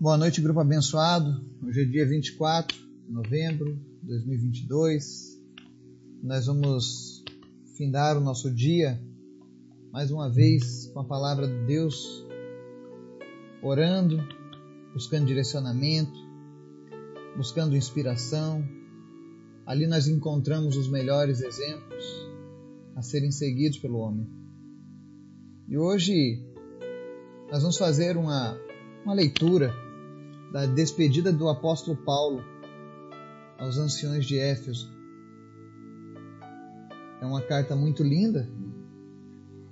Boa noite, grupo abençoado. Hoje é dia 24 de novembro de 2022. Nós vamos findar o nosso dia mais uma vez com a palavra de Deus, orando, buscando direcionamento, buscando inspiração. Ali nós encontramos os melhores exemplos a serem seguidos pelo homem. E hoje nós vamos fazer uma, uma leitura da despedida do apóstolo Paulo aos anciões de Éfeso. É uma carta muito linda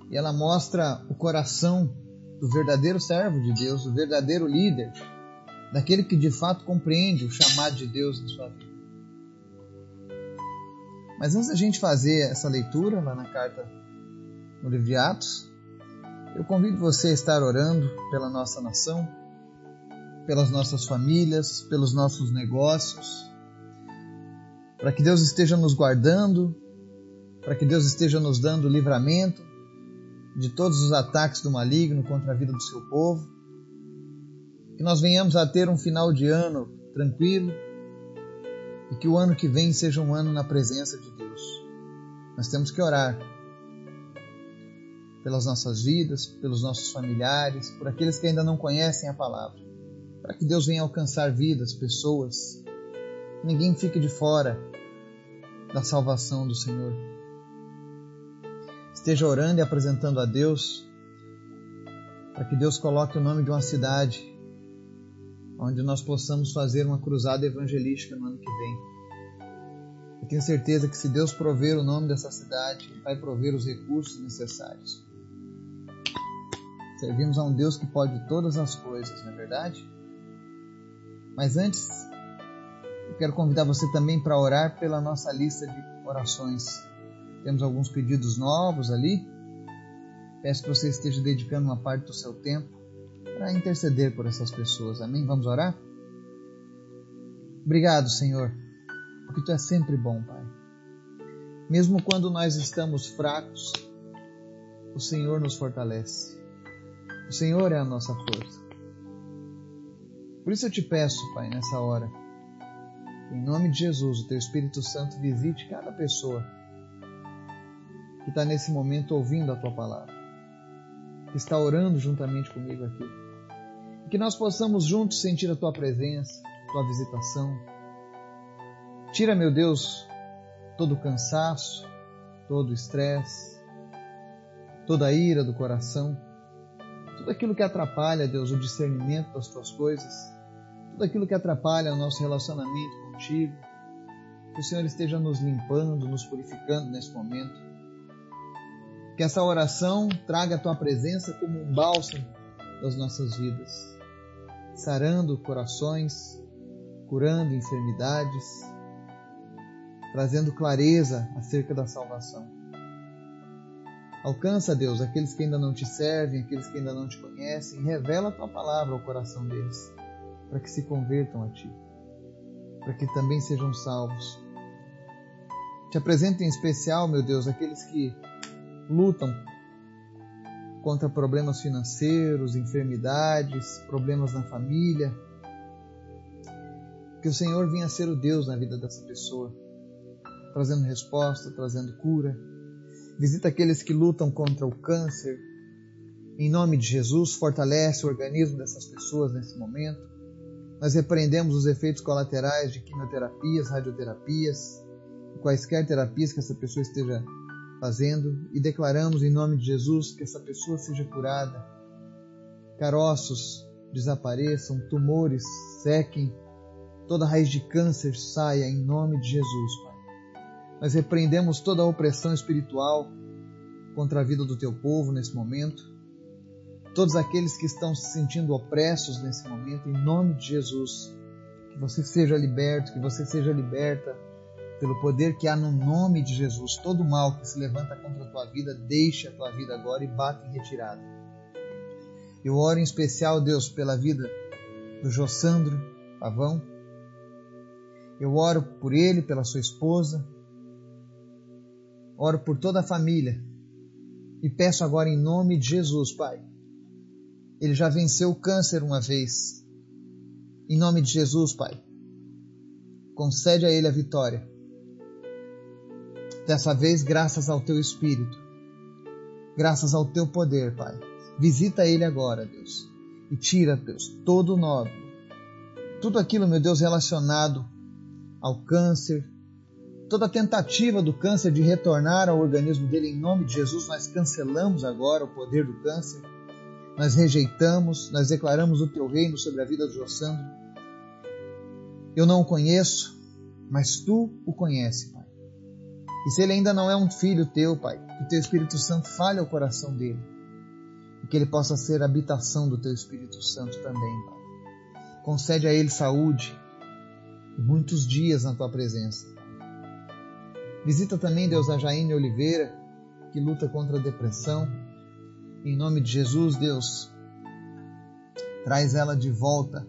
e ela mostra o coração do verdadeiro servo de Deus, do verdadeiro líder, daquele que de fato compreende o chamado de Deus na sua vida. Mas antes da gente fazer essa leitura lá na carta no livro de Atos, eu convido você a estar orando pela nossa nação, pelas nossas famílias, pelos nossos negócios, para que Deus esteja nos guardando, para que Deus esteja nos dando livramento de todos os ataques do maligno contra a vida do seu povo, que nós venhamos a ter um final de ano tranquilo e que o ano que vem seja um ano na presença de Deus. Nós temos que orar pelas nossas vidas, pelos nossos familiares, por aqueles que ainda não conhecem a palavra para que Deus venha alcançar vidas, pessoas. Ninguém fique de fora da salvação do Senhor. Esteja orando e apresentando a Deus para que Deus coloque o nome de uma cidade onde nós possamos fazer uma cruzada evangelística no ano que vem. Eu tenho certeza que se Deus prover o nome dessa cidade, Ele vai prover os recursos necessários. Servimos a um Deus que pode todas as coisas, não é verdade? Mas antes, eu quero convidar você também para orar pela nossa lista de orações. Temos alguns pedidos novos ali. Peço que você esteja dedicando uma parte do seu tempo para interceder por essas pessoas. Amém? Vamos orar? Obrigado, Senhor, porque tu és sempre bom, Pai. Mesmo quando nós estamos fracos, o Senhor nos fortalece. O Senhor é a nossa força. Por isso eu te peço, Pai, nessa hora, em nome de Jesus, o Teu Espírito Santo visite cada pessoa que está nesse momento ouvindo a Tua palavra, que está orando juntamente comigo aqui. E que nós possamos juntos sentir a Tua presença, Tua visitação. Tira, meu Deus, todo o cansaço, todo o estresse, toda a ira do coração, tudo aquilo que atrapalha, Deus, o discernimento das Tuas coisas tudo aquilo que atrapalha o nosso relacionamento contigo. Que o Senhor esteja nos limpando, nos purificando nesse momento. Que essa oração traga a tua presença como um bálsamo das nossas vidas, sarando corações, curando enfermidades, trazendo clareza acerca da salvação. Alcança, Deus, aqueles que ainda não te servem, aqueles que ainda não te conhecem, revela a tua palavra ao coração deles para que se convertam a Ti, para que também sejam salvos. Te apresento em especial, meu Deus, aqueles que lutam contra problemas financeiros, enfermidades, problemas na família. Que o Senhor venha ser o Deus na vida dessa pessoa, trazendo resposta, trazendo cura. Visita aqueles que lutam contra o câncer. Em nome de Jesus, fortalece o organismo dessas pessoas nesse momento. Nós repreendemos os efeitos colaterais de quimioterapias, radioterapias, quaisquer terapias que essa pessoa esteja fazendo e declaramos em nome de Jesus que essa pessoa seja curada, caroços desapareçam, tumores sequem, toda raiz de câncer saia em nome de Jesus, Pai. Nós repreendemos toda a opressão espiritual contra a vida do teu povo nesse momento todos aqueles que estão se sentindo opressos nesse momento, em nome de Jesus, que você seja liberto, que você seja liberta pelo poder que há no nome de Jesus. Todo mal que se levanta contra a tua vida, deixe a tua vida agora e bata em retirada. Eu oro em especial, Deus, pela vida do Jossandro Pavão. Eu oro por ele, pela sua esposa. Oro por toda a família. E peço agora em nome de Jesus, Pai, ele já venceu o câncer uma vez. Em nome de Jesus, Pai, concede a ele a vitória. Dessa vez, graças ao teu Espírito, graças ao teu poder, Pai. Visita ele agora, Deus, e tira, Deus, todo o nódulo, tudo aquilo, meu Deus, relacionado ao câncer, toda tentativa do câncer de retornar ao organismo dele, em nome de Jesus, nós cancelamos agora o poder do câncer, nós rejeitamos, nós declaramos o teu reino sobre a vida do Jossandro. Eu não o conheço, mas tu o conheces, Pai. E se ele ainda não é um filho teu, Pai, que teu Espírito Santo fale ao coração dele e que ele possa ser habitação do teu Espírito Santo também, Pai. Concede a ele saúde e muitos dias na tua presença. Visita também, Deus, a Jaine Oliveira, que luta contra a depressão. Em nome de Jesus, Deus, traz ela de volta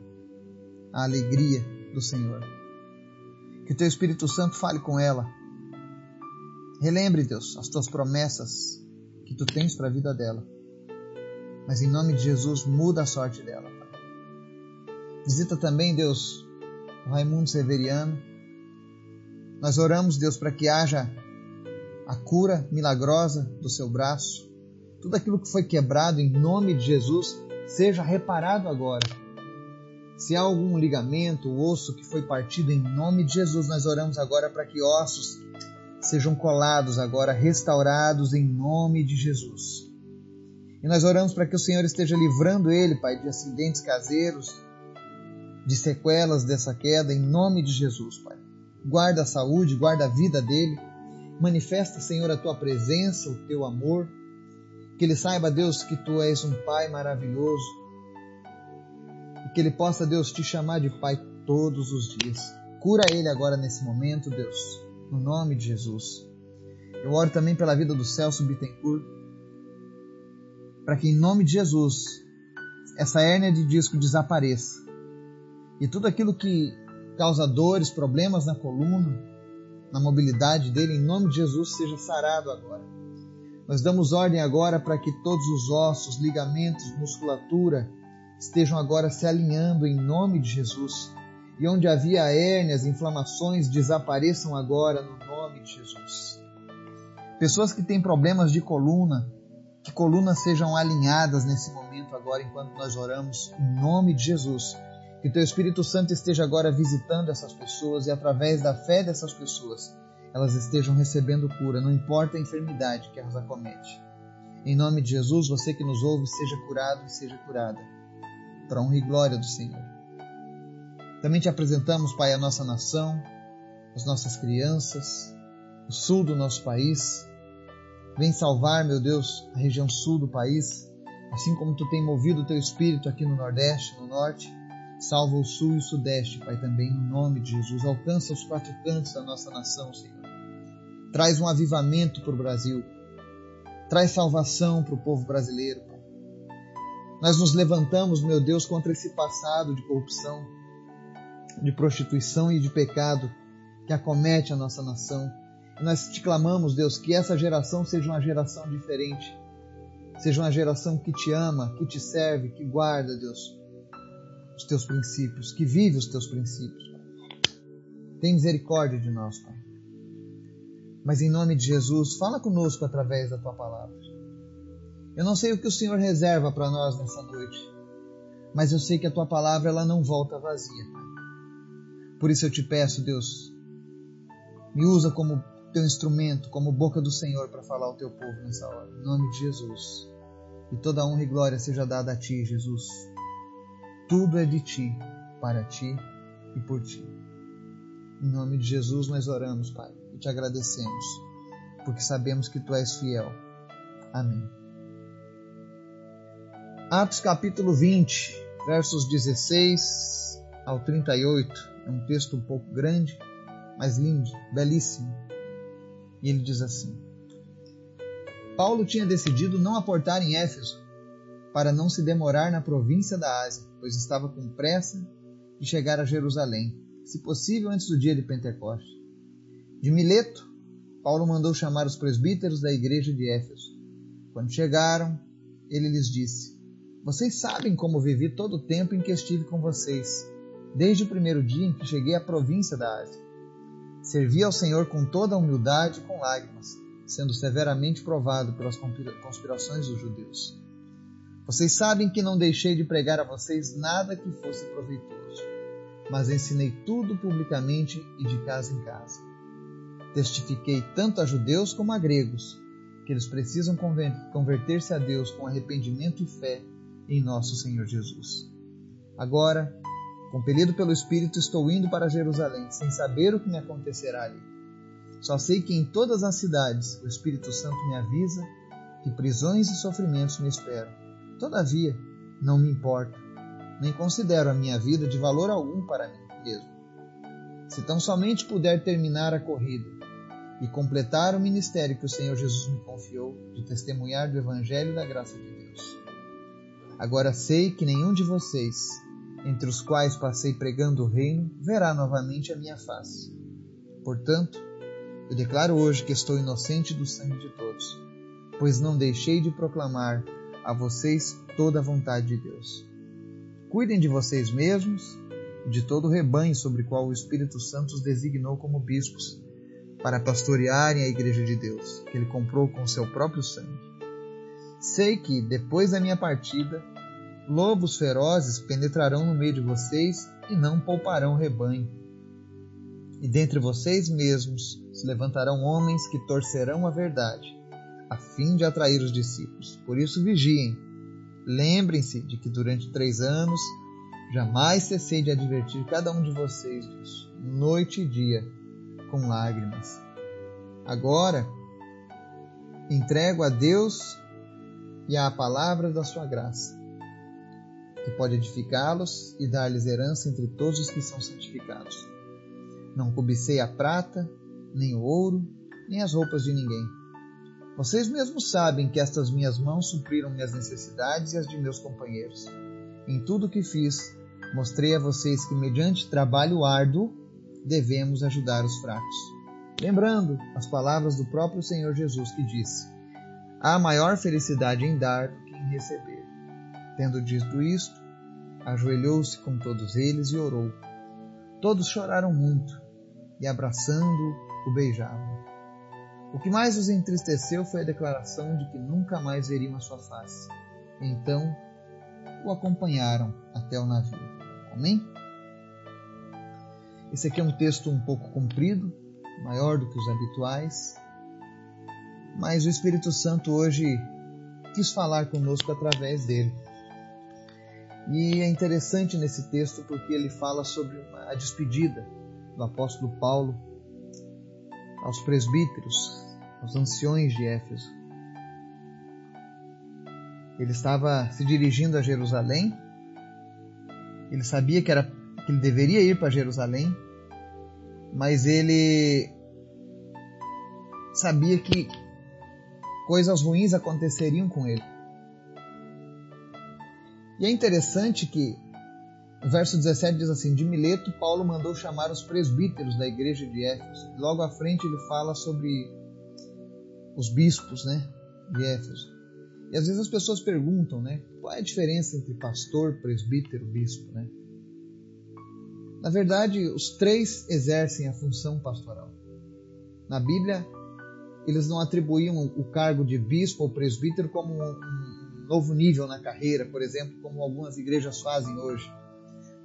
à alegria do Senhor. Que o teu Espírito Santo fale com ela. Relembre, Deus, as tuas promessas que tu tens para a vida dela. Mas em nome de Jesus, muda a sorte dela. Visita também, Deus, o Raimundo Severiano. Nós oramos, Deus, para que haja a cura milagrosa do seu braço. Tudo aquilo que foi quebrado em nome de Jesus seja reparado agora. Se há algum ligamento, osso que foi partido em nome de Jesus, nós oramos agora para que ossos sejam colados agora, restaurados em nome de Jesus. E nós oramos para que o Senhor esteja livrando ele, Pai, de acidentes caseiros, de sequelas dessa queda, em nome de Jesus, Pai guarda a saúde, guarda a vida dele. Manifesta, Senhor, a tua presença, o teu amor. Que ele saiba, Deus, que tu és um Pai maravilhoso. E que ele possa, Deus, te chamar de Pai todos os dias. Cura ele agora nesse momento, Deus, no nome de Jesus. Eu oro também pela vida do Celso Bittencourt, para que em nome de Jesus essa hérnia de disco desapareça e tudo aquilo que causa dores, problemas na coluna, na mobilidade dele, em nome de Jesus, seja sarado agora. Nós damos ordem agora para que todos os ossos, ligamentos, musculatura estejam agora se alinhando em nome de Jesus. E onde havia hérnias, inflamações, desapareçam agora no nome de Jesus. Pessoas que têm problemas de coluna, que colunas sejam alinhadas nesse momento agora enquanto nós oramos em nome de Jesus que teu Espírito Santo esteja agora visitando essas pessoas e através da fé dessas pessoas elas estejam recebendo cura, não importa a enfermidade que elas acomete. Em nome de Jesus, você que nos ouve, seja curado e seja curada, para honra e glória do Senhor. Também te apresentamos, Pai, a nossa nação, as nossas crianças, o sul do nosso país. Vem salvar, meu Deus, a região sul do país, assim como tu tem movido o teu espírito aqui no Nordeste, no Norte Salva o sul e o sudeste, Pai, também no nome de Jesus. Alcança os quatro cantos da nossa nação, Senhor. Traz um avivamento para o Brasil. Traz salvação para o povo brasileiro. Nós nos levantamos, meu Deus, contra esse passado de corrupção, de prostituição e de pecado que acomete a nossa nação. E nós te clamamos, Deus, que essa geração seja uma geração diferente. Seja uma geração que te ama, que te serve, que guarda, Deus, os teus princípios, que vive os teus princípios. Tem misericórdia de nós, Pai. Mas em nome de Jesus, fala conosco através da tua palavra. Eu não sei o que o Senhor reserva para nós nessa noite, mas eu sei que a tua palavra ela não volta vazia. Por isso eu te peço, Deus, me usa como teu instrumento, como boca do Senhor para falar ao teu povo nessa hora. Em nome de Jesus. E toda honra e glória seja dada a ti, Jesus. Tudo é de ti, para ti e por ti. Em nome de Jesus nós oramos, Pai, e te agradecemos, porque sabemos que tu és fiel. Amém. Atos capítulo 20, versos 16 ao 38. É um texto um pouco grande, mas lindo, belíssimo. E ele diz assim: Paulo tinha decidido não aportar em Éfeso para não se demorar na província da Ásia, pois estava com pressa de chegar a Jerusalém, se possível antes do dia de Pentecoste. De Mileto, Paulo mandou chamar os presbíteros da igreja de Éfeso. Quando chegaram, ele lhes disse: Vocês sabem como vivi todo o tempo em que estive com vocês, desde o primeiro dia em que cheguei à província da Ásia. Servi ao Senhor com toda a humildade e com lágrimas, sendo severamente provado pelas conspirações dos judeus. Vocês sabem que não deixei de pregar a vocês nada que fosse proveitoso, mas ensinei tudo publicamente e de casa em casa. Testifiquei tanto a judeus como a gregos que eles precisam converter-se a Deus com arrependimento e fé em nosso Senhor Jesus. Agora, compelido pelo Espírito, estou indo para Jerusalém, sem saber o que me acontecerá ali. Só sei que em todas as cidades o Espírito Santo me avisa que prisões e sofrimentos me esperam. Todavia, não me importa, nem considero a minha vida de valor algum para mim mesmo. Se tão somente puder terminar a corrida e completar o ministério que o Senhor Jesus me confiou de testemunhar do Evangelho da graça de Deus. Agora sei que nenhum de vocês, entre os quais passei pregando o reino, verá novamente a minha face. Portanto, eu declaro hoje que estou inocente do sangue de todos, pois não deixei de proclamar a vocês toda a vontade de Deus. Cuidem de vocês mesmos e de todo o rebanho sobre o qual o Espírito Santo os designou como bispos para pastorearem a igreja de Deus, que ele comprou com seu próprio sangue. Sei que, depois da minha partida, lobos ferozes penetrarão no meio de vocês e não pouparão o rebanho. E dentre vocês mesmos se levantarão homens que torcerão a verdade, a fim de atrair os discípulos. Por isso vigiem. Lembrem-se de que durante três anos jamais cessei de advertir cada um de vocês disso, noite e dia com lágrimas. Agora, entrego a Deus e à palavra da sua graça, que pode edificá-los e dar-lhes herança entre todos os que são santificados. Não cobicei a prata, nem o ouro, nem as roupas de ninguém. Vocês mesmos sabem que estas minhas mãos supriram minhas necessidades e as de meus companheiros. Em tudo o que fiz, mostrei a vocês que, mediante trabalho árduo, devemos ajudar os fracos. Lembrando as palavras do próprio Senhor Jesus que disse: Há maior felicidade em dar do que em receber. Tendo dito isto, ajoelhou-se com todos eles e orou. Todos choraram muito e, abraçando-o, o beijavam. O que mais os entristeceu foi a declaração de que nunca mais veriam a sua face. Então, o acompanharam até o navio. Amém? Esse aqui é um texto um pouco comprido, maior do que os habituais, mas o Espírito Santo hoje quis falar conosco através dele. E é interessante nesse texto porque ele fala sobre a despedida do apóstolo Paulo aos presbíteros, aos anciões de Éfeso. Ele estava se dirigindo a Jerusalém, ele sabia que era que ele deveria ir para Jerusalém, mas ele sabia que coisas ruins aconteceriam com ele. E é interessante que o verso 17 diz assim: De Mileto, Paulo mandou chamar os presbíteros da igreja de Éfeso. Logo à frente ele fala sobre os bispos né, de Éfeso. E às vezes as pessoas perguntam, né? Qual é a diferença entre pastor, presbítero, bispo, né? Na verdade, os três exercem a função pastoral. Na Bíblia, eles não atribuíam o cargo de bispo ou presbítero como um novo nível na carreira, por exemplo, como algumas igrejas fazem hoje.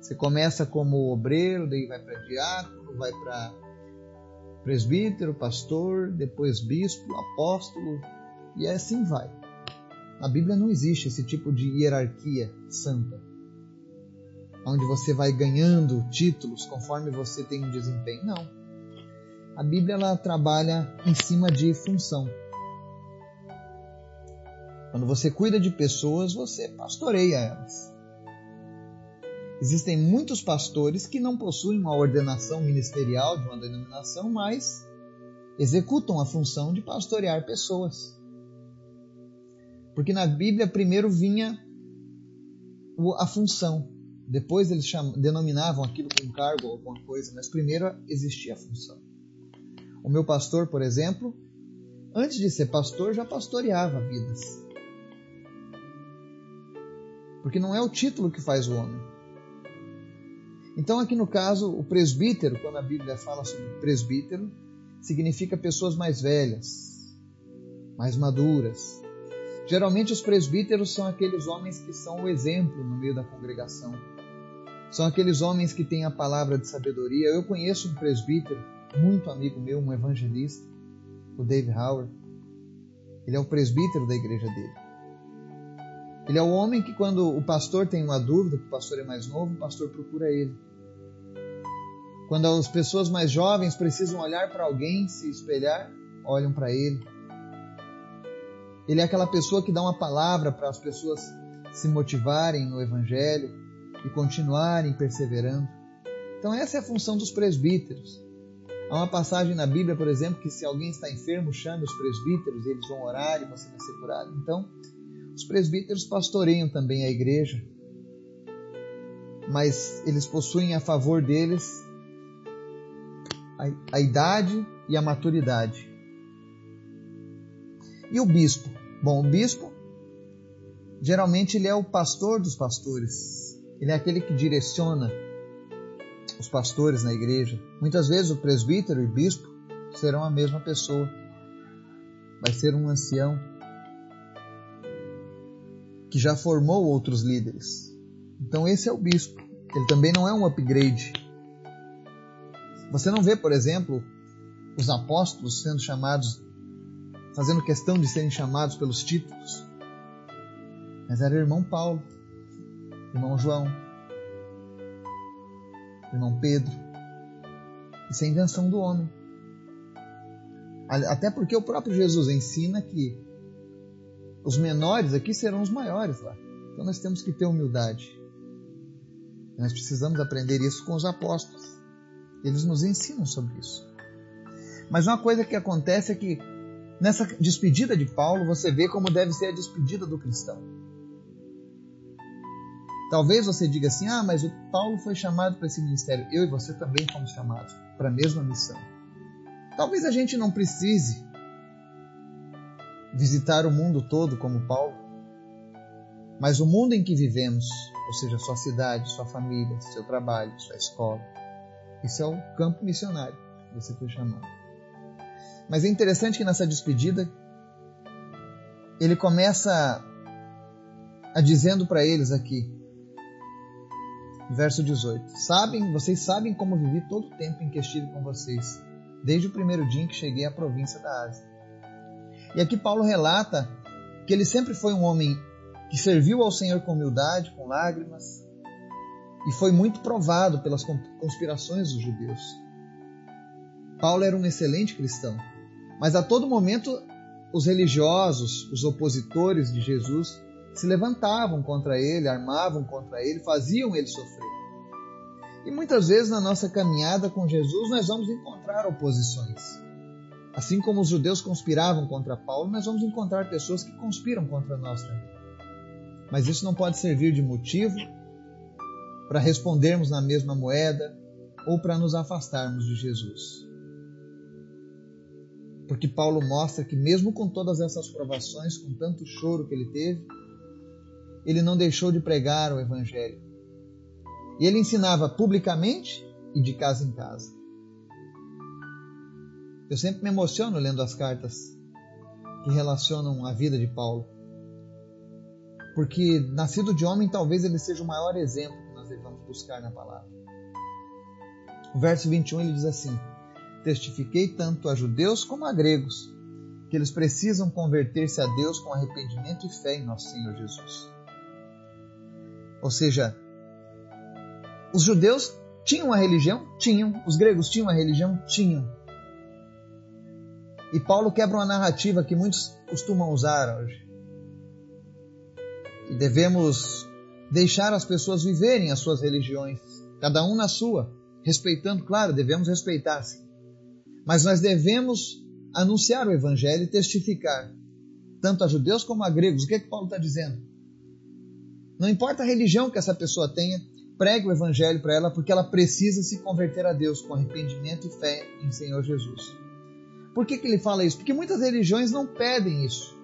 Você começa como obreiro, daí vai para diácono, vai para presbítero, pastor, depois bispo, apóstolo, e assim vai. Na Bíblia não existe esse tipo de hierarquia santa onde você vai ganhando títulos conforme você tem um desempenho. Não. A Bíblia ela trabalha em cima de função. Quando você cuida de pessoas, você pastoreia elas. Existem muitos pastores que não possuem uma ordenação ministerial de uma denominação, mas executam a função de pastorear pessoas. Porque na Bíblia primeiro vinha a função. Depois eles denominavam aquilo como cargo ou alguma coisa, mas primeiro existia a função. O meu pastor, por exemplo, antes de ser pastor, já pastoreava vidas. Porque não é o título que faz o homem. Então, aqui no caso, o presbítero, quando a Bíblia fala sobre presbítero, significa pessoas mais velhas, mais maduras. Geralmente, os presbíteros são aqueles homens que são o exemplo no meio da congregação. São aqueles homens que têm a palavra de sabedoria. Eu conheço um presbítero, muito amigo meu, um evangelista, o Dave Howard. Ele é o presbítero da igreja dele. Ele é o homem que, quando o pastor tem uma dúvida, que o pastor é mais novo, o pastor procura ele. Quando as pessoas mais jovens precisam olhar para alguém, se espelhar, olham para ele. Ele é aquela pessoa que dá uma palavra para as pessoas se motivarem no Evangelho e continuarem perseverando. Então, essa é a função dos presbíteros. Há uma passagem na Bíblia, por exemplo, que se alguém está enfermo, chame os presbíteros, eles vão orar e você vai ser curado. Então, os presbíteros pastoreiam também a igreja, mas eles possuem a favor deles a, a idade e a maturidade. E o bispo? Bom, o bispo geralmente ele é o pastor dos pastores. Ele é aquele que direciona os pastores na igreja. Muitas vezes o presbítero e bispo serão a mesma pessoa. Vai ser um ancião que já formou outros líderes. Então esse é o bispo. Ele também não é um upgrade. Você não vê, por exemplo, os apóstolos sendo chamados, fazendo questão de serem chamados pelos títulos. Mas era irmão Paulo, irmão João, irmão Pedro. Isso é invenção do homem. Até porque o próprio Jesus ensina que os menores aqui serão os maiores lá. Então nós temos que ter humildade. Nós precisamos aprender isso com os apóstolos. Eles nos ensinam sobre isso. Mas uma coisa que acontece é que nessa despedida de Paulo você vê como deve ser a despedida do cristão. Talvez você diga assim: ah, mas o Paulo foi chamado para esse ministério. Eu e você também fomos chamados para a mesma missão. Talvez a gente não precise visitar o mundo todo como Paulo, mas o mundo em que vivemos, ou seja, sua cidade, sua família, seu trabalho, sua escola, isso é o campo missionário que você foi chamado. Mas é interessante que nessa despedida ele começa a dizendo para eles aqui, verso 18: Sabem, vocês sabem como vivi todo o tempo em que estive com vocês, desde o primeiro dia em que cheguei à província da Ásia. E aqui Paulo relata que ele sempre foi um homem que serviu ao Senhor com humildade, com lágrimas, e foi muito provado pelas conspirações dos judeus. Paulo era um excelente cristão, mas a todo momento os religiosos, os opositores de Jesus, se levantavam contra ele, armavam contra ele, faziam ele sofrer. E muitas vezes na nossa caminhada com Jesus nós vamos encontrar oposições. Assim como os judeus conspiravam contra Paulo, nós vamos encontrar pessoas que conspiram contra nós também. Mas isso não pode servir de motivo para respondermos na mesma moeda ou para nos afastarmos de Jesus. Porque Paulo mostra que, mesmo com todas essas provações, com tanto choro que ele teve, ele não deixou de pregar o Evangelho. E ele ensinava publicamente e de casa em casa. Eu sempre me emociono lendo as cartas que relacionam a vida de Paulo. Porque, nascido de homem, talvez ele seja o maior exemplo que nós devemos buscar na palavra. O verso 21 ele diz assim: Testifiquei tanto a judeus como a gregos que eles precisam converter-se a Deus com arrependimento e fé em nosso Senhor Jesus. Ou seja, os judeus tinham uma religião? Tinham. Os gregos tinham uma religião? Tinham. E Paulo quebra uma narrativa que muitos costumam usar hoje. E devemos deixar as pessoas viverem as suas religiões, cada um na sua, respeitando, claro, devemos respeitar, sim. Mas nós devemos anunciar o Evangelho e testificar, tanto a judeus como a gregos. O que é que Paulo está dizendo? Não importa a religião que essa pessoa tenha, pregue o Evangelho para ela, porque ela precisa se converter a Deus com arrependimento e fé em Senhor Jesus. Por que, que ele fala isso? Porque muitas religiões não pedem isso.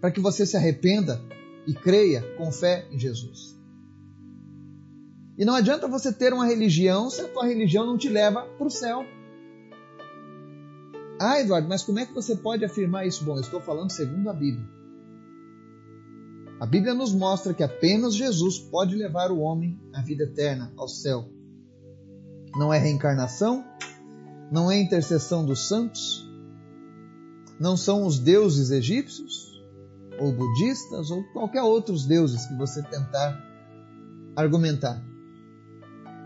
Para que você se arrependa e creia com fé em Jesus. E não adianta você ter uma religião se a tua religião não te leva para o céu. Ah, Eduardo, mas como é que você pode afirmar isso? Bom, eu estou falando segundo a Bíblia. A Bíblia nos mostra que apenas Jesus pode levar o homem à vida eterna, ao céu. Não é reencarnação, não é intercessão dos santos, não são os deuses egípcios, ou budistas, ou qualquer outros deuses que você tentar argumentar.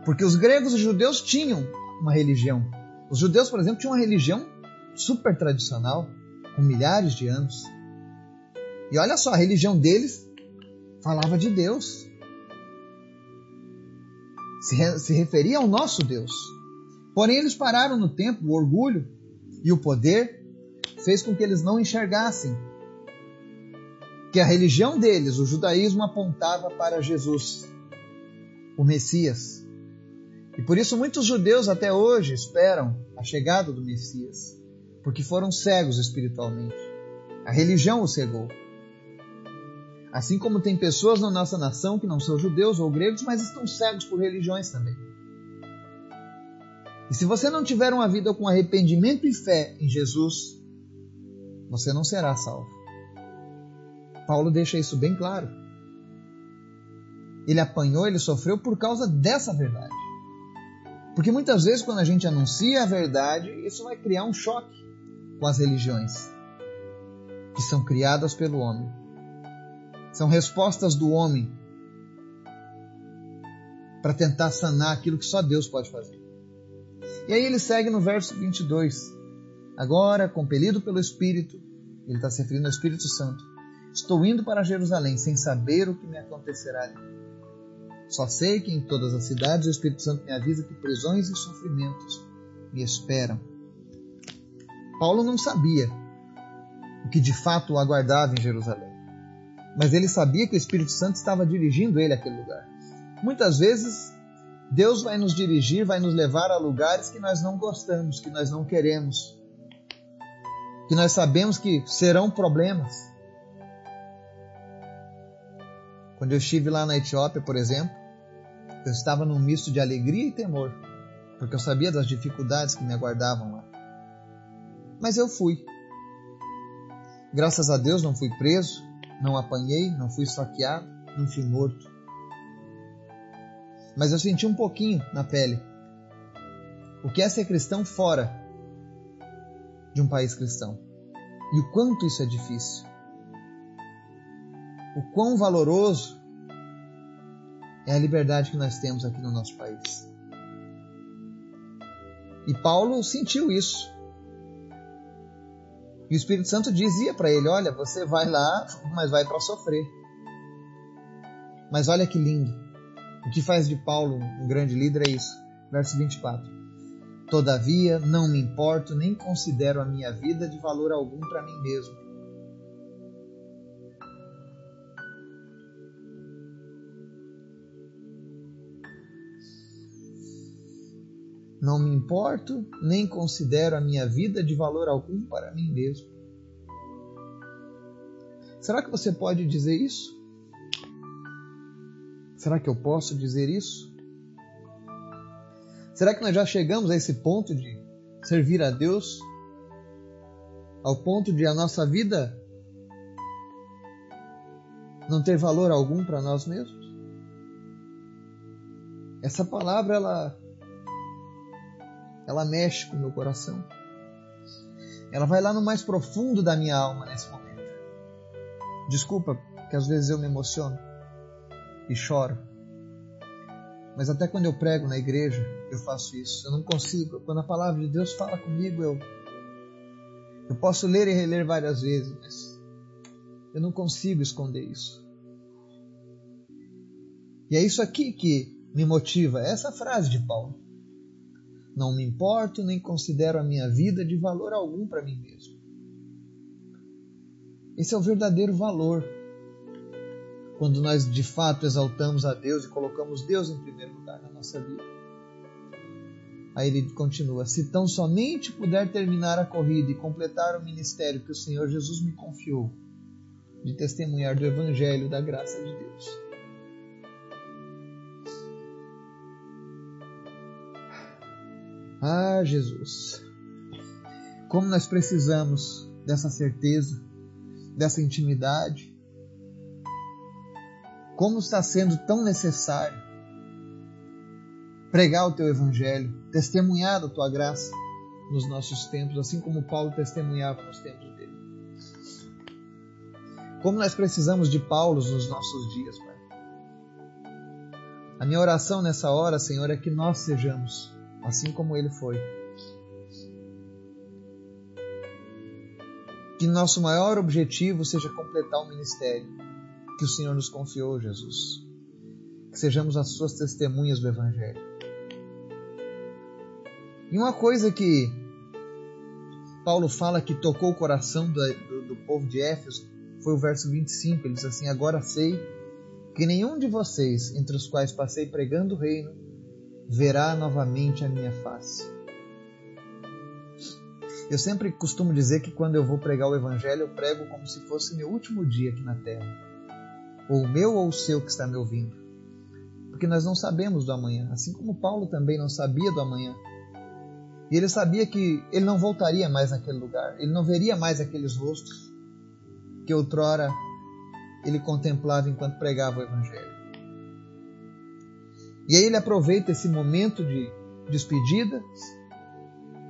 Porque os gregos e os judeus tinham uma religião. Os judeus, por exemplo, tinham uma religião super tradicional, com milhares de anos. E olha só, a religião deles falava de Deus. Se, se referia ao nosso Deus. Porém, eles pararam no tempo, o orgulho e o poder fez com que eles não enxergassem que a religião deles, o judaísmo, apontava para Jesus, o Messias. E por isso muitos judeus até hoje esperam a chegada do Messias, porque foram cegos espiritualmente. A religião os cegou. Assim como tem pessoas na nossa nação que não são judeus ou gregos, mas estão cegos por religiões também. E se você não tiver uma vida com arrependimento e fé em Jesus, você não será salvo. Paulo deixa isso bem claro. Ele apanhou, ele sofreu por causa dessa verdade. Porque muitas vezes, quando a gente anuncia a verdade, isso vai criar um choque com as religiões que são criadas pelo homem. São respostas do homem para tentar sanar aquilo que só Deus pode fazer. E aí ele segue no verso 22. Agora, compelido pelo Espírito, ele está se referindo ao Espírito Santo, estou indo para Jerusalém sem saber o que me acontecerá ali. Só sei que em todas as cidades o Espírito Santo me avisa que prisões e sofrimentos me esperam. Paulo não sabia o que de fato o aguardava em Jerusalém, mas ele sabia que o Espírito Santo estava dirigindo ele àquele lugar. Muitas vezes Deus vai nos dirigir, vai nos levar a lugares que nós não gostamos, que nós não queremos, que nós sabemos que serão problemas. Quando eu estive lá na Etiópia, por exemplo, eu estava num misto de alegria e temor, porque eu sabia das dificuldades que me aguardavam lá. Mas eu fui. Graças a Deus não fui preso, não apanhei, não fui saqueado, não fui morto mas eu senti um pouquinho na pele. O que é ser cristão fora de um país cristão? E o quanto isso é difícil. O quão valoroso é a liberdade que nós temos aqui no nosso país. E Paulo sentiu isso. E o Espírito Santo dizia para ele: Olha, você vai lá, mas vai para sofrer. Mas olha que lindo. O que faz de Paulo um grande líder é isso. Verso 24. Todavia, não me importo nem considero a minha vida de valor algum para mim mesmo. Não me importo nem considero a minha vida de valor algum para mim mesmo. Será que você pode dizer isso? Será que eu posso dizer isso? Será que nós já chegamos a esse ponto de servir a Deus? Ao ponto de a nossa vida não ter valor algum para nós mesmos? Essa palavra ela ela mexe com o meu coração. Ela vai lá no mais profundo da minha alma nesse momento. Desculpa que às vezes eu me emociono e choro. Mas até quando eu prego na igreja, eu faço isso. Eu não consigo. Quando a palavra de Deus fala comigo, eu eu posso ler e reler várias vezes, mas eu não consigo esconder isso. E é isso aqui que me motiva, essa frase de Paulo. Não me importo nem considero a minha vida de valor algum para mim mesmo. Esse é o verdadeiro valor quando nós de fato exaltamos a Deus e colocamos Deus em primeiro lugar na nossa vida. Aí ele continua: Se tão somente puder terminar a corrida e completar o ministério que o Senhor Jesus me confiou, de testemunhar do Evangelho da graça de Deus. Ah, Jesus, como nós precisamos dessa certeza, dessa intimidade. Como está sendo tão necessário pregar o teu evangelho, testemunhar a tua graça nos nossos tempos, assim como Paulo testemunhava nos tempos dele. Como nós precisamos de Paulo nos nossos dias, Pai. A minha oração nessa hora, Senhor, é que nós sejamos assim como ele foi. Que nosso maior objetivo seja completar o ministério que o Senhor nos confiou, Jesus. Que sejamos as suas testemunhas do Evangelho. E uma coisa que Paulo fala que tocou o coração do, do, do povo de Éfeso foi o verso 25. Ele diz assim: Agora sei que nenhum de vocês, entre os quais passei pregando o reino, verá novamente a minha face. Eu sempre costumo dizer que quando eu vou pregar o Evangelho, eu prego como se fosse meu último dia aqui na terra. Ou o meu ou o seu que está me ouvindo. Porque nós não sabemos do amanhã. Assim como Paulo também não sabia do amanhã. E ele sabia que ele não voltaria mais naquele lugar. Ele não veria mais aqueles rostos que outrora ele contemplava enquanto pregava o Evangelho. E aí ele aproveita esse momento de despedida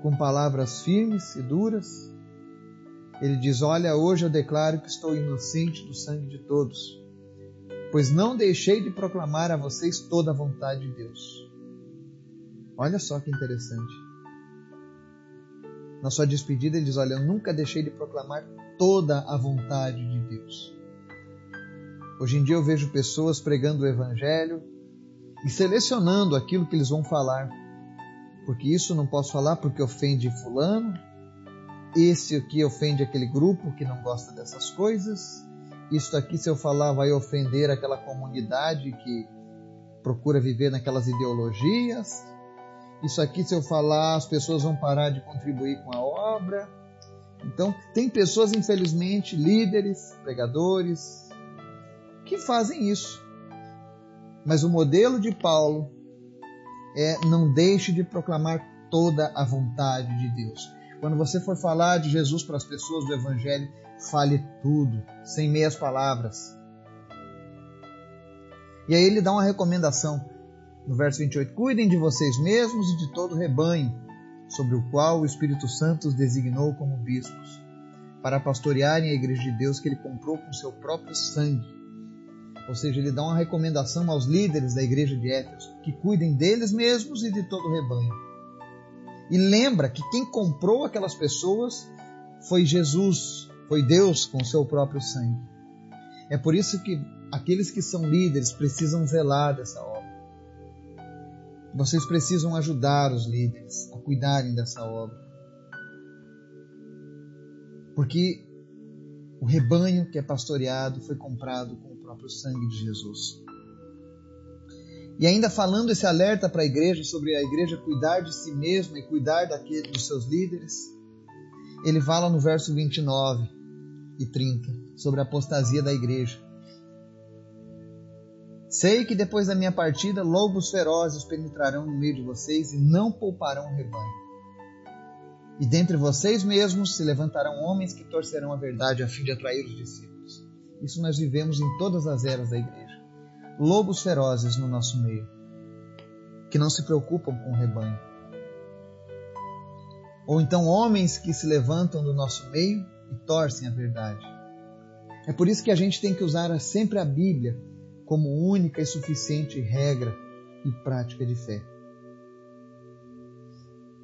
com palavras firmes e duras. Ele diz: Olha, hoje eu declaro que estou inocente do sangue de todos, pois não deixei de proclamar a vocês toda a vontade de Deus. Olha só que interessante. Na sua despedida, ele diz: Olha, eu nunca deixei de proclamar toda a vontade de Deus. Hoje em dia eu vejo pessoas pregando o Evangelho e selecionando aquilo que eles vão falar porque isso não posso falar porque ofende fulano, esse aqui ofende aquele grupo que não gosta dessas coisas, isso aqui se eu falar vai ofender aquela comunidade que procura viver naquelas ideologias, isso aqui se eu falar as pessoas vão parar de contribuir com a obra. Então, tem pessoas, infelizmente, líderes, pregadores, que fazem isso. Mas o modelo de Paulo é não deixe de proclamar toda a vontade de Deus. Quando você for falar de Jesus para as pessoas do Evangelho, fale tudo, sem meias palavras. E aí ele dá uma recomendação no verso 28: Cuidem de vocês mesmos e de todo o rebanho, sobre o qual o Espírito Santo os designou como bispos, para pastorearem a igreja de Deus que ele comprou com seu próprio sangue. Ou seja, ele dá uma recomendação aos líderes da igreja de Éfeso que cuidem deles mesmos e de todo o rebanho. E lembra que quem comprou aquelas pessoas foi Jesus, foi Deus com seu próprio sangue. É por isso que aqueles que são líderes precisam zelar dessa obra. Vocês precisam ajudar os líderes a cuidarem dessa obra. Porque o rebanho que é pastoreado foi comprado com próprio sangue de Jesus. E ainda falando esse alerta para a igreja sobre a igreja cuidar de si mesma e cuidar daquele, dos seus líderes, ele fala no verso 29 e 30 sobre a apostasia da igreja. Sei que depois da minha partida, lobos ferozes penetrarão no meio de vocês e não pouparão o rebanho. E dentre vocês mesmos se levantarão homens que torcerão a verdade a fim de atrair os discípulos. Isso nós vivemos em todas as eras da igreja. Lobos ferozes no nosso meio, que não se preocupam com o rebanho. Ou então homens que se levantam do nosso meio e torcem a verdade. É por isso que a gente tem que usar sempre a Bíblia como única e suficiente regra e prática de fé.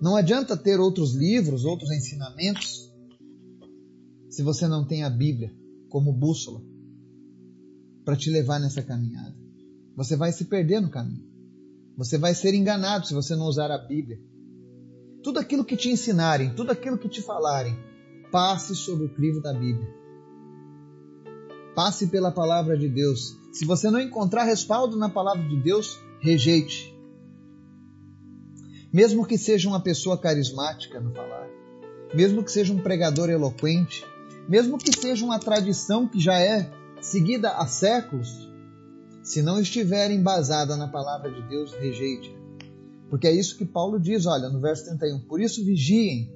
Não adianta ter outros livros, outros ensinamentos, se você não tem a Bíblia como bússola para te levar nessa caminhada. Você vai se perder no caminho. Você vai ser enganado se você não usar a Bíblia. Tudo aquilo que te ensinarem, tudo aquilo que te falarem, passe sobre o crivo da Bíblia. Passe pela palavra de Deus. Se você não encontrar respaldo na palavra de Deus, rejeite. Mesmo que seja uma pessoa carismática no falar, mesmo que seja um pregador eloquente, mesmo que seja uma tradição que já é seguida há séculos, se não estiver embasada na palavra de Deus, rejeite. Porque é isso que Paulo diz, olha, no verso 31. Por isso vigiem.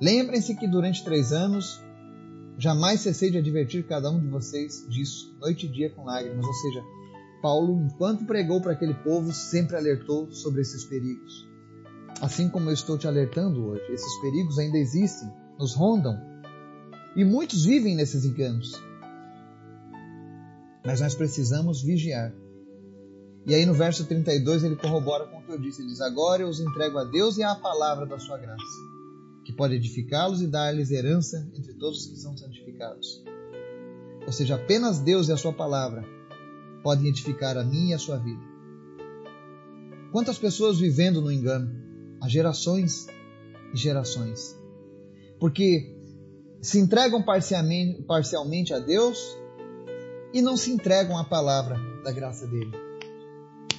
Lembrem-se que durante três anos jamais cessei de advertir cada um de vocês disso, noite e dia com lágrimas. Ou seja, Paulo, enquanto pregou para aquele povo, sempre alertou sobre esses perigos. Assim como eu estou te alertando hoje, esses perigos ainda existem, nos rondam. E muitos vivem nesses enganos. Mas nós precisamos vigiar. E aí no verso 32 ele corrobora com o que eu disse. Ele diz: Agora eu os entrego a Deus e à palavra da sua graça, que pode edificá-los e dar-lhes herança entre todos os que são santificados. Ou seja, apenas Deus e a sua palavra podem edificar a mim e a sua vida. Quantas pessoas vivendo no engano? Há gerações e gerações. Porque se entregam parcialmente, a Deus e não se entregam à palavra da graça dele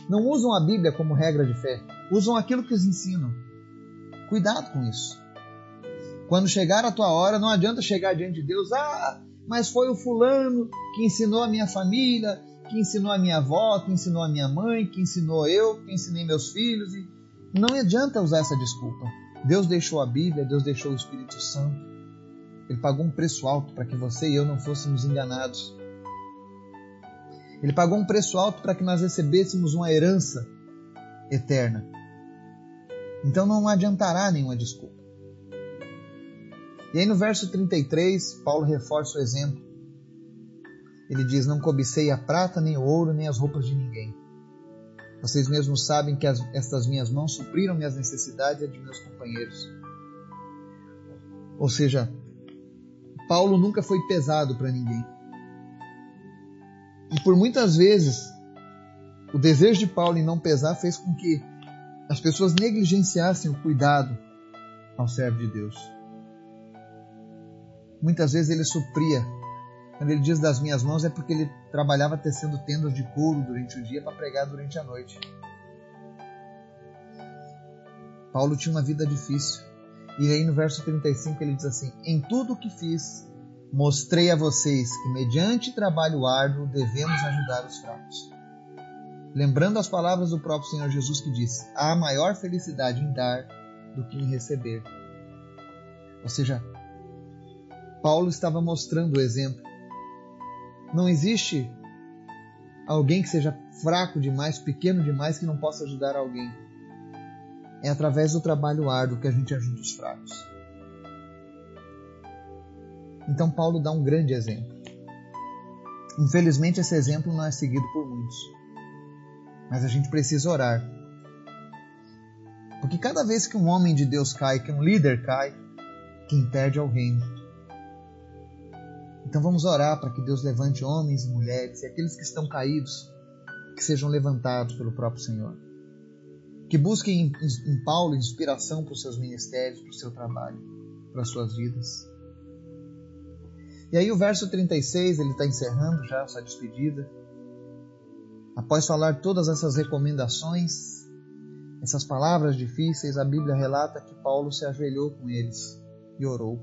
não usam a Bíblia como regra de fé, usam aquilo que os ensinam. Cuidado com isso. Quando chegar a tua hora, não adianta chegar diante de Deus, ah, mas foi o fulano que ensinou a minha família, que ensinou a minha avó, que ensinou a minha mãe, que ensinou eu, que ensinei meus filhos. Não adianta usar essa desculpa. Deus deixou a Bíblia, Deus deixou o Espírito Santo. Ele pagou um preço alto para que você e eu não fôssemos enganados. Ele pagou um preço alto para que nós recebêssemos uma herança eterna. Então não adiantará nenhuma desculpa. E aí no verso 33, Paulo reforça o exemplo. Ele diz: Não cobicei a prata, nem o ouro, nem as roupas de ninguém. Vocês mesmos sabem que as, estas minhas mãos supriram minhas necessidades e de meus companheiros. Ou seja, Paulo nunca foi pesado para ninguém. E por muitas vezes, o desejo de Paulo em não pesar fez com que as pessoas negligenciassem o cuidado ao servo de Deus. Muitas vezes ele supria. Quando ele diz das minhas mãos, é porque ele trabalhava tecendo tendas de couro durante o dia para pregar durante a noite. Paulo tinha uma vida difícil. E aí no verso 35 ele diz assim: Em tudo o que fiz, Mostrei a vocês que, mediante trabalho árduo, devemos ajudar os fracos. Lembrando as palavras do próprio Senhor Jesus que disse: há maior felicidade em dar do que em receber. Ou seja, Paulo estava mostrando o exemplo. Não existe alguém que seja fraco demais, pequeno demais, que não possa ajudar alguém. É através do trabalho árduo que a gente ajuda os fracos. Então, Paulo dá um grande exemplo. Infelizmente, esse exemplo não é seguido por muitos. Mas a gente precisa orar. Porque cada vez que um homem de Deus cai, que um líder cai, quem perde é o reino. Então vamos orar para que Deus levante homens e mulheres e aqueles que estão caídos, que sejam levantados pelo próprio Senhor. Que busquem em Paulo inspiração para os seus ministérios, para o seu trabalho, para as suas vidas. E aí o verso 36, ele está encerrando já a sua despedida. Após falar todas essas recomendações, essas palavras difíceis, a Bíblia relata que Paulo se ajoelhou com eles e orou.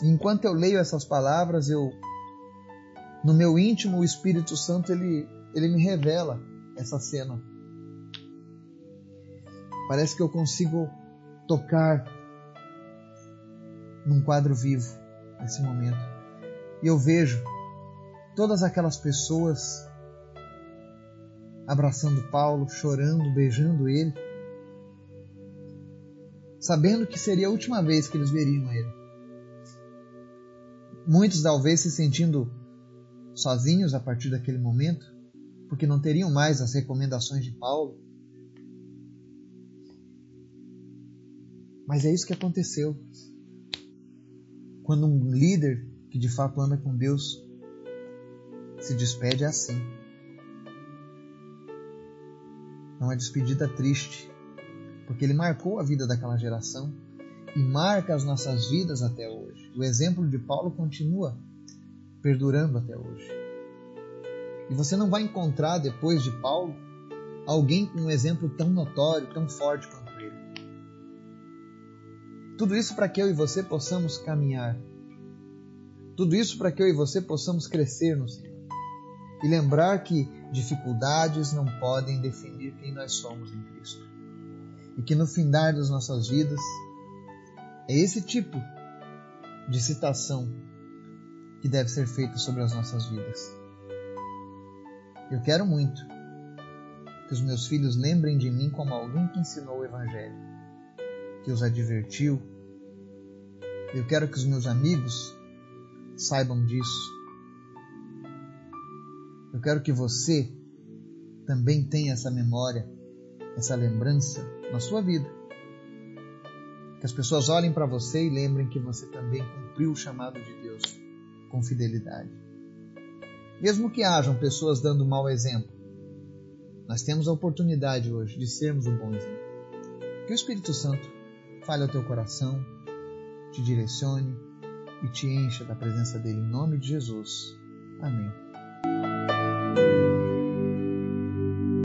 E enquanto eu leio essas palavras, eu no meu íntimo o Espírito Santo ele ele me revela essa cena. Parece que eu consigo tocar num quadro vivo nesse momento. E eu vejo todas aquelas pessoas abraçando Paulo, chorando, beijando ele, sabendo que seria a última vez que eles veriam ele. Muitos talvez se sentindo sozinhos a partir daquele momento, porque não teriam mais as recomendações de Paulo. Mas é isso que aconteceu. Quando um líder que de fato anda com Deus se despede é assim. É uma despedida triste, porque ele marcou a vida daquela geração e marca as nossas vidas até hoje. O exemplo de Paulo continua perdurando até hoje. E você não vai encontrar depois de Paulo alguém com um exemplo tão notório, tão forte quanto tudo isso para que eu e você possamos caminhar. Tudo isso para que eu e você possamos crescer no Senhor. e lembrar que dificuldades não podem definir quem nós somos em Cristo. E que no findar das nossas vidas é esse tipo de citação que deve ser feita sobre as nossas vidas. Eu quero muito que os meus filhos lembrem de mim como alguém que ensinou o Evangelho, que os advertiu. Eu quero que os meus amigos saibam disso. Eu quero que você também tenha essa memória, essa lembrança na sua vida. Que as pessoas olhem para você e lembrem que você também cumpriu o chamado de Deus com fidelidade. Mesmo que hajam pessoas dando mau exemplo, nós temos a oportunidade hoje de sermos o bom exemplo. Que o Espírito Santo fale ao teu coração, te direcione e te encha da presença dele em nome de Jesus. Amém.